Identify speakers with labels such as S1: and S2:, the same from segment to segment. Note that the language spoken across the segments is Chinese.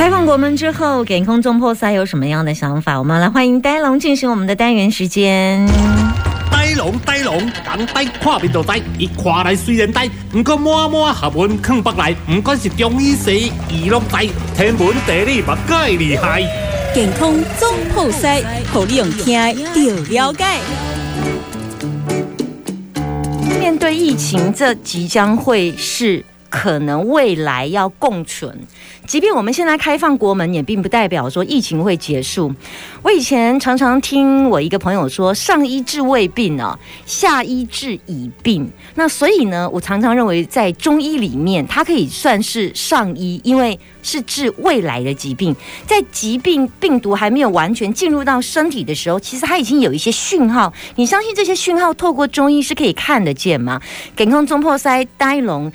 S1: 开放国门之后，给空中破塞有什么样的想法？我们来欢迎呆龙进行我们的单元时间。
S2: 呆龙呆龙，人呆看面就呆，伊看来虽然呆，不过满满学问藏北来，不管是中医西医，伊拢呆，天文地理嘛介厉害。
S3: 健康总铺塞，互你用听就了解。
S1: 面对疫情，这即将会是可能未来要共存。即便我们现在开放国门，也并不代表说疫情会结束。我以前常常听我一个朋友说：“上医治未病啊，下医治已病。”那所以呢，我常常认为在中医里面，它可以算是上医，因为是治未来的疾病。在疾病病毒还没有完全进入到身体的时候，其实它已经有一些讯号。你相信这些讯号透过中医是可以看得见吗？健康中破塞呆龙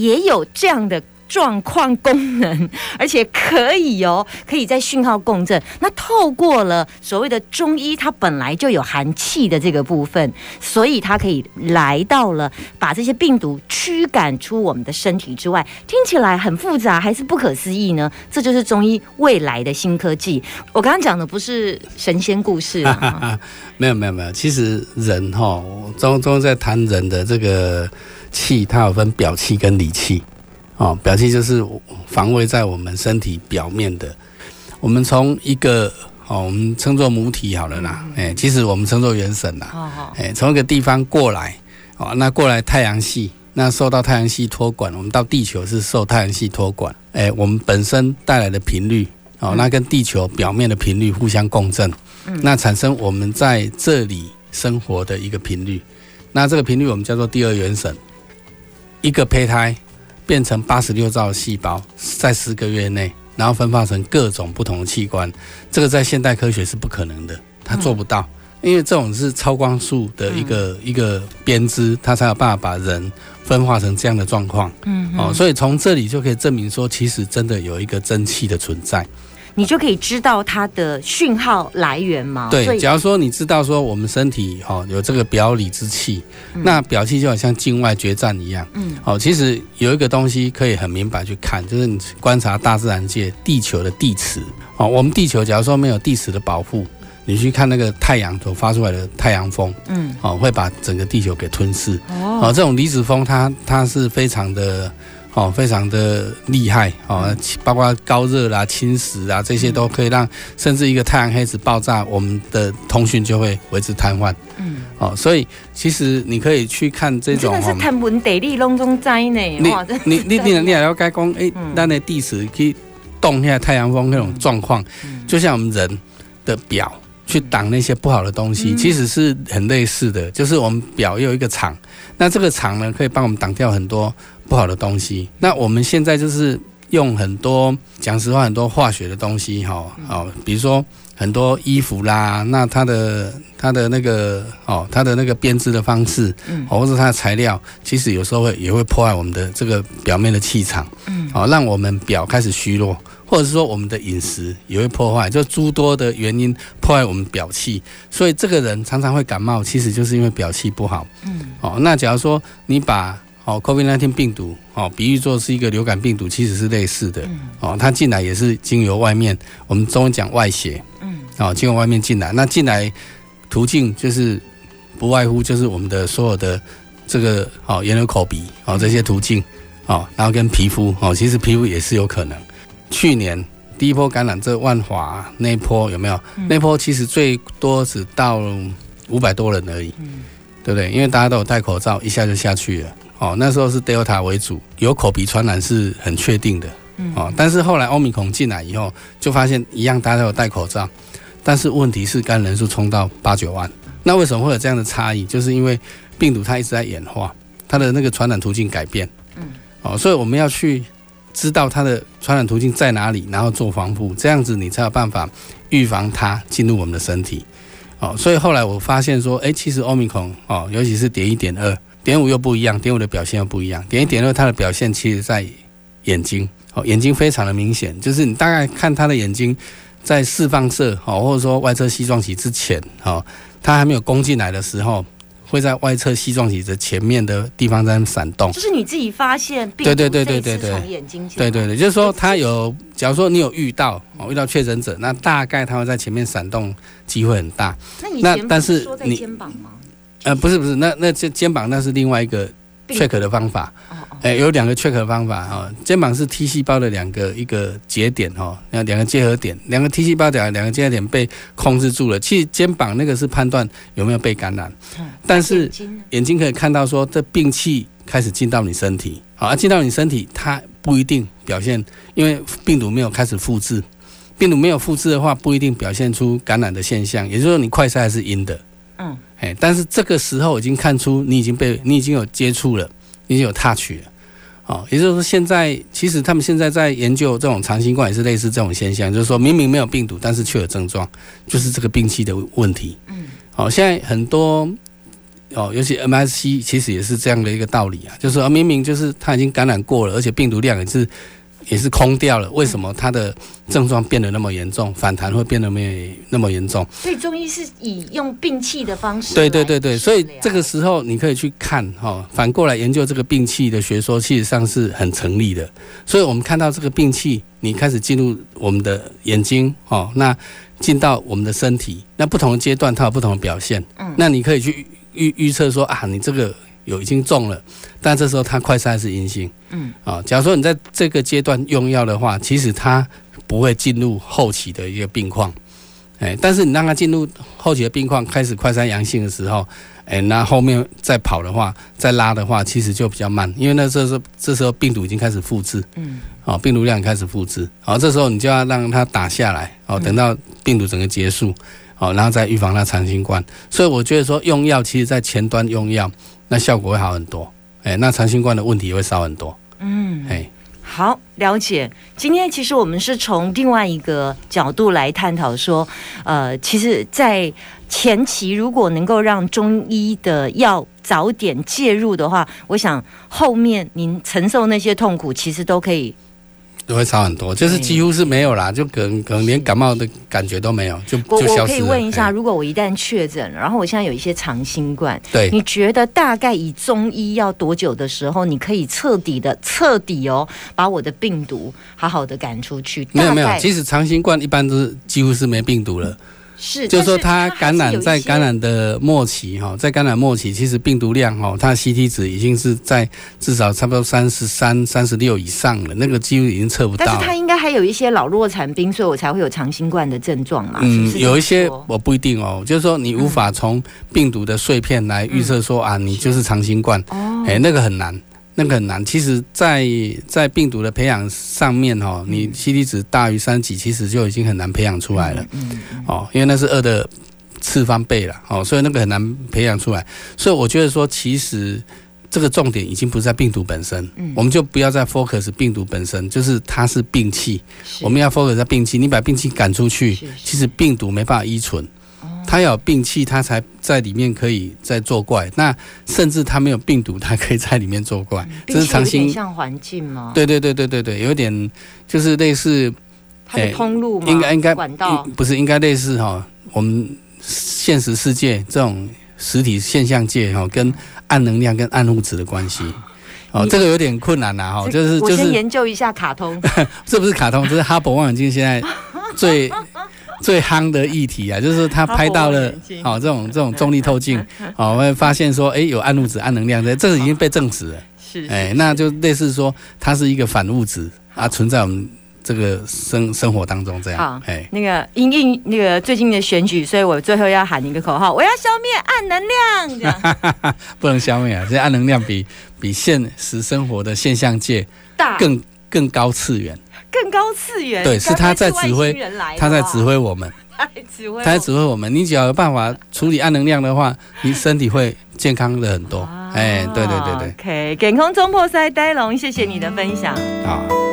S1: 也有这样的。状况功能，而且可以哦，可以在讯号共振。那透过了所谓的中医，它本来就有寒气的这个部分，所以它可以来到了把这些病毒驱赶出我们的身体之外。听起来很复杂，还是不可思议呢？这就是中医未来的新科技。我刚刚讲的不是神仙故事啊，
S4: 没有没有没有。其实人哈，中中在谈人的这个气，它有分表气跟里气。哦，表气就是防卫在我们身体表面的。我们从一个哦，我们称作母体好了啦，哎，其实我们称作元神啦，哎，从一个地方过来，哦，那过来太阳系，那受到太阳系托管，我们到地球是受太阳系托管，哎，我们本身带来的频率，哦，那跟地球表面的频率互相共振，那产生我们在这里生活的一个频率，那这个频率我们叫做第二元神，一个胚胎。变成八十六兆细胞，在十个月内，然后分化成各种不同的器官，这个在现代科学是不可能的，它做不到，因为这种是超光速的一个一个编织，它才有办法把人分化成这样的状况。嗯，哦，所以从这里就可以证明说，其实真的有一个真气的存在。
S1: 你就可以知道它的讯号来源吗？
S4: 对，假如说你知道说我们身体哈有这个表里之气，那表气就好像境外决战一样。嗯，哦，其实有一个东西可以很明白去看，就是你观察大自然界地球的地磁。哦，我们地球假如说没有地磁的保护，你去看那个太阳所发出来的太阳风，嗯，哦，会把整个地球给吞噬。哦，这种离子风它它是非常的。哦，非常的厉害哦，包括高热啦、侵蚀啊，这些都可以让甚至一个太阳黑子爆炸，我们的通讯就会为之瘫痪。嗯，哦，所以其实你可以去看这种，
S1: 真的是天文地理拢中灾呢。
S4: 你你你你你还要该讲，哎，那那地磁去动一下太阳风那种状况，就像我们人的表去挡那些不好的东西，其实是很类似的，就是我们表有一个厂，那这个厂呢，可以帮我们挡掉很多。不好的东西，那我们现在就是用很多讲实话，很多化学的东西，哈，哦，比如说很多衣服啦，那它的它的那个哦，它的那个编织的方式，嗯，或者它的材料，其实有时候会也会破坏我们的这个表面的气场，嗯，哦，让我们表开始虚弱，或者是说我们的饮食也会破坏，就诸多的原因破坏我们表气，所以这个人常常会感冒，其实就是因为表气不好，嗯，哦，那假如说你把哦，COVID-19 病毒哦，比喻作是一个流感病毒，其实是类似的。哦，它进来也是经由外面，我们中文讲外邪。嗯。哦，经由外面进来，那进来途径就是不外乎就是我们的所有的这个哦，眼、耳、口、鼻哦这些途径哦，然后跟皮肤哦，其实皮肤也是有可能。去年第一波感染这万华那波有没有？那波其实最多只到五百多人而已。嗯。对不对？因为大家都有戴口罩，一下就下去了。哦，那时候是 Delta 为主，有口鼻传染是很确定的。嗯，哦，但是后来欧米孔进来以后，就发现一样，大家都有戴口罩，但是问题是感染人数冲到八九万。那为什么会有这样的差异？就是因为病毒它一直在演化，它的那个传染途径改变。哦，所以我们要去知道它的传染途径在哪里，然后做防护，这样子你才有办法预防它进入我们的身体。哦，所以后来我发现说，哎，其实欧米孔哦，尤其是点一点二。点五又不一样，点五的表现又不一样。点一点二，它的表现其实在眼睛，哦，眼睛非常的明显，就是你大概看他的眼睛在释放射，哦，或者说外侧西状体之前，哦，它还没有攻进来的时候，会在外侧膝状体的前面的地方在闪动。
S1: 就是你自己发现病毒
S4: 对对对对对对
S1: 从眼睛
S4: 对对对，就是说它有，假如说你有遇到哦，遇到确诊者，那大概它会在前面闪动机会很大。
S1: 那你前不
S4: 那但是
S1: 说在
S4: 你
S1: 肩膀吗？
S4: 呃，不是不是，那那肩肩膀那是另外一个
S1: 病
S4: check 的方法。哎，有两个 check 的方法哈、哦，肩膀是 T 细胞的两个一个节点哈、哦，那两个结合点，两个 T 细胞两两个结合点被控制住了。其实肩膀那个是判断有没有被感染，
S1: 嗯
S4: 但是
S1: 眼睛
S4: 可以看到说这病气开始进到你身体，好，啊，进到你身体，它不一定表现，因为病毒没有开始复制，病毒没有复制的话，不一定表现出感染的现象，也就是说你快筛还是阴的，
S1: 嗯，
S4: 哎，但是这个时候已经看出你已经被你已经有接触了，你已经有 touch 了。哦，也就是说，现在其实他们现在在研究这种长新冠，也是类似这种现象，就是说明明没有病毒，但是却有症状，就是这个病气的问题。
S1: 嗯，
S4: 哦、现在很多哦，尤其 MSC 其实也是这样的一个道理啊，就是说明明就是他已经感染过了，而且病毒量也是也是空掉了，为什么他的症状变得那么严重，反弹会变得没那么严重？
S1: 所以中医是以用病气的方式
S4: 对对对对，所以这个时候你可以去看哈、哦，反过来研究这个病气的学说，其实上是很成立的。所以我们看到这个病气，你开始进入我们的眼睛哦，那进到我们的身体，那不同的阶段它有不同的表现。
S1: 嗯
S4: 那你可以去预预测说啊，你这个有已经中了，但这时候它快筛是阴性。
S1: 嗯。
S4: 啊、假如说你在这个阶段用药的话，其实它不会进入后期的一个病况。哎，但是你让它进入后期的病况，开始快筛阳性的时候，哎，那后面再跑的话，再拉的话，其实就比较慢，因为那这时候这时候病毒已经开始复制，
S1: 嗯。
S4: 哦，病毒量开始复制，好、这时候你就要让它打下来，哦，等到病毒整个结束，哦，然后再预防它长新冠。所以我觉得说用药，其实在前端用药，那效果会好很多，哎，那长新冠的问题也会少很多，
S1: 嗯，
S4: 哎。
S1: 好，了解。今天其实我们是从另外一个角度来探讨说，呃，其实，在前期如果能够让中医的药早点介入的话，我想后面您承受那些痛苦，其实都可以。
S4: 都会差很多，就是几乎是没有啦，就可能可能连感冒的感觉都没有，就
S1: 我我可以。问一下，
S4: 哎
S1: 如果我一旦确诊，然后我现在有一些长新冠，
S4: 对，
S1: 你觉得大概以中医要多久的时候，你可以彻底的彻底哦，把我的病毒好好的赶出去？
S4: 没有没有其实长新冠一般都是几乎是没病毒了，
S1: 是，
S4: 就是说它感染在感
S1: 染。
S4: 的末期哈，在感染末期，其实病毒量哈，它的 CT 值已经是在至少差不多三十三、三十六以上了，那个几乎已经测不到了。
S1: 但是它应该还有一些老弱残兵，所以我才会有长新冠的症状嘛。
S4: 嗯，
S1: 是
S4: 有一些我不一定哦，就是说你无法从病毒的碎片来预测说啊，你就是长新冠，
S1: 哦，
S4: 哎，那个很难，那个很难。其实在，在病毒的培养上面哦，你 CT 值大于三几，其实就已经很难培养出来了。
S1: 嗯，嗯
S4: 哦，因为那是二的次方倍了，哦，所以那个很难培养出来。所以我觉得说，其实这个重点已经不是在病毒本身，
S1: 嗯
S4: 我们就不要再 focus 病毒本身，就是它是病气，
S1: 是
S4: 我们要 focus 在病气。你把病气赶出去其实病毒没办法依存。它要有病气，它才在里面可以再作怪。那甚至它没有病毒，它可以在里面作怪。这是长新
S1: 点像环境吗？，
S4: 对对对对对对，有点就是类似
S1: 它的
S4: 哎
S1: 通路吗？
S4: 应该应该
S1: 管道
S4: 不是应该类似哈、我们现实世界这种实体现象界哈、跟暗能量跟暗物质的关系。哦，
S1: 你
S4: 这个有点困难啦哈、
S1: 这
S4: 就是
S1: 我先
S4: 就是
S1: 研究一下卡通。
S4: 这不是卡通，这是哈勃望远镜现在最最夯的议题啊，就是他拍到了
S1: 好
S4: 哦这种这种重力透镜，哦会发现说哎有暗物质暗能量在，这个已经被证实了。
S1: 是
S4: 哎，那就类似说它是一个反物质啊，存在我们这个生生活当中这
S1: 好
S4: 样。哎，
S1: 那个因应那个最近的选举，所以我最后要喊一个口号：我要消灭暗能量。这样
S4: 不能消灭啊，这暗能量比比现实生活的现象界
S1: 大
S4: 更更高次元，
S1: 更高次元。
S4: 对是他在指挥
S1: 该不会是外星人来的
S4: 它 在指挥我们，
S1: 他在指挥我，
S4: 它在指挥我们。你只要有办法处理暗能量的话，你身体会健康的很多。哎，对对对对
S1: ，OK，健康中破塞呆龙，谢谢你的分享。
S4: 好。